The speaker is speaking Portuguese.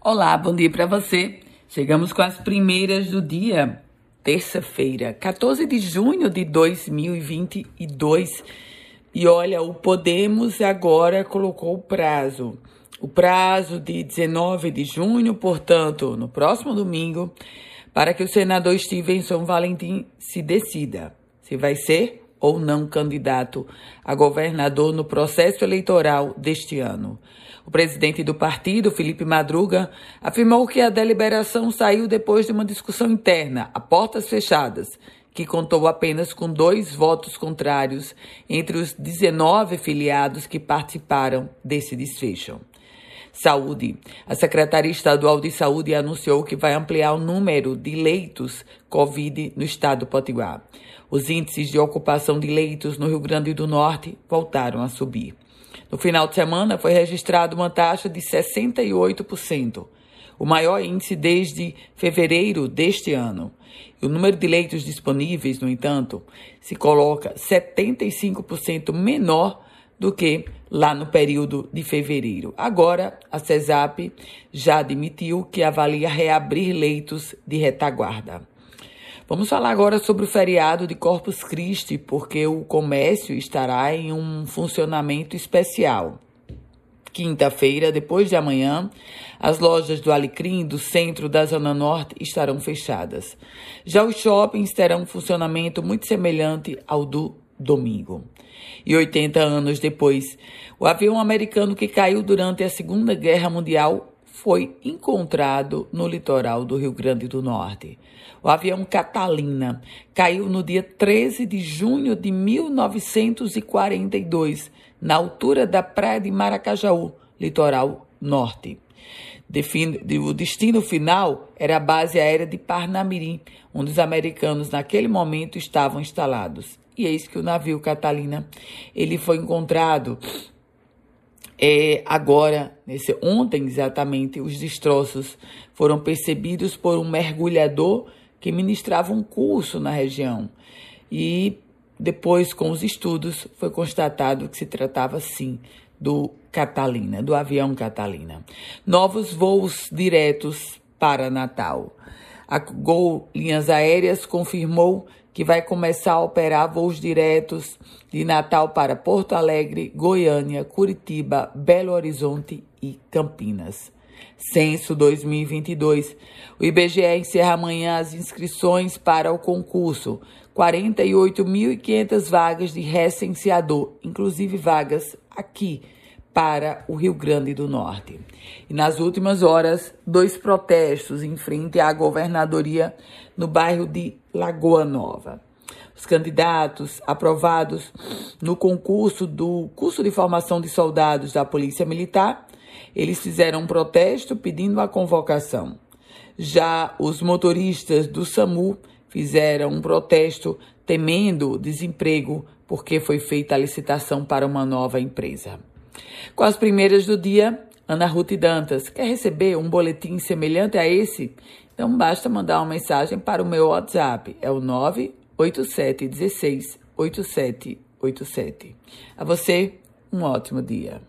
Olá, bom dia para você. Chegamos com as primeiras do dia, terça-feira, 14 de junho de 2022. E olha, o Podemos agora colocou o prazo. O prazo de 19 de junho, portanto, no próximo domingo, para que o senador Stevenson Valentim se decida se vai ser ou não candidato a governador no processo eleitoral deste ano. O presidente do partido, Felipe Madruga, afirmou que a deliberação saiu depois de uma discussão interna, a portas fechadas, que contou apenas com dois votos contrários entre os 19 filiados que participaram desse desfecho. Saúde. A Secretaria Estadual de Saúde anunciou que vai ampliar o número de leitos Covid no estado do Potiguar. Os índices de ocupação de leitos no Rio Grande do Norte voltaram a subir. No final de semana, foi registrada uma taxa de 68%, o maior índice desde fevereiro deste ano. O número de leitos disponíveis, no entanto, se coloca 75% menor do que lá no período de fevereiro. Agora, a CESAP já admitiu que avalia reabrir leitos de retaguarda. Vamos falar agora sobre o feriado de Corpus Christi, porque o comércio estará em um funcionamento especial. Quinta-feira, depois de amanhã, as lojas do Alecrim do centro da Zona Norte estarão fechadas. Já os shoppings terão um funcionamento muito semelhante ao do domingo. E 80 anos depois, o avião americano que caiu durante a Segunda Guerra Mundial foi encontrado no litoral do Rio Grande do Norte. O avião Catalina caiu no dia 13 de junho de 1942, na altura da praia de Maracajaú, litoral norte. O destino final era a base aérea de Parnamirim, onde os americanos naquele momento estavam instalados. E eis que o navio Catalina ele foi encontrado é, agora, nesse, ontem exatamente, os destroços foram percebidos por um mergulhador que ministrava um curso na região. E depois, com os estudos, foi constatado que se tratava sim do Catalina, do avião Catalina. Novos voos diretos para Natal. A Gol Linhas Aéreas confirmou que vai começar a operar voos diretos de Natal para Porto Alegre, Goiânia, Curitiba, Belo Horizonte e Campinas. Censo 2022. O IBGE encerra amanhã as inscrições para o concurso. 48.500 vagas de recenseador, inclusive vagas aqui para o Rio Grande do Norte. E nas últimas horas, dois protestos em frente à governadoria no bairro de Lagoa Nova. Os candidatos aprovados no concurso do curso de formação de soldados da Polícia Militar, eles fizeram um protesto pedindo a convocação. Já os motoristas do SAMU fizeram um protesto temendo desemprego porque foi feita a licitação para uma nova empresa. Com as primeiras do dia, Ana Ruth Dantas quer receber um boletim semelhante a esse? Então basta mandar uma mensagem para o meu WhatsApp, é o 98716 8787. A você, um ótimo dia.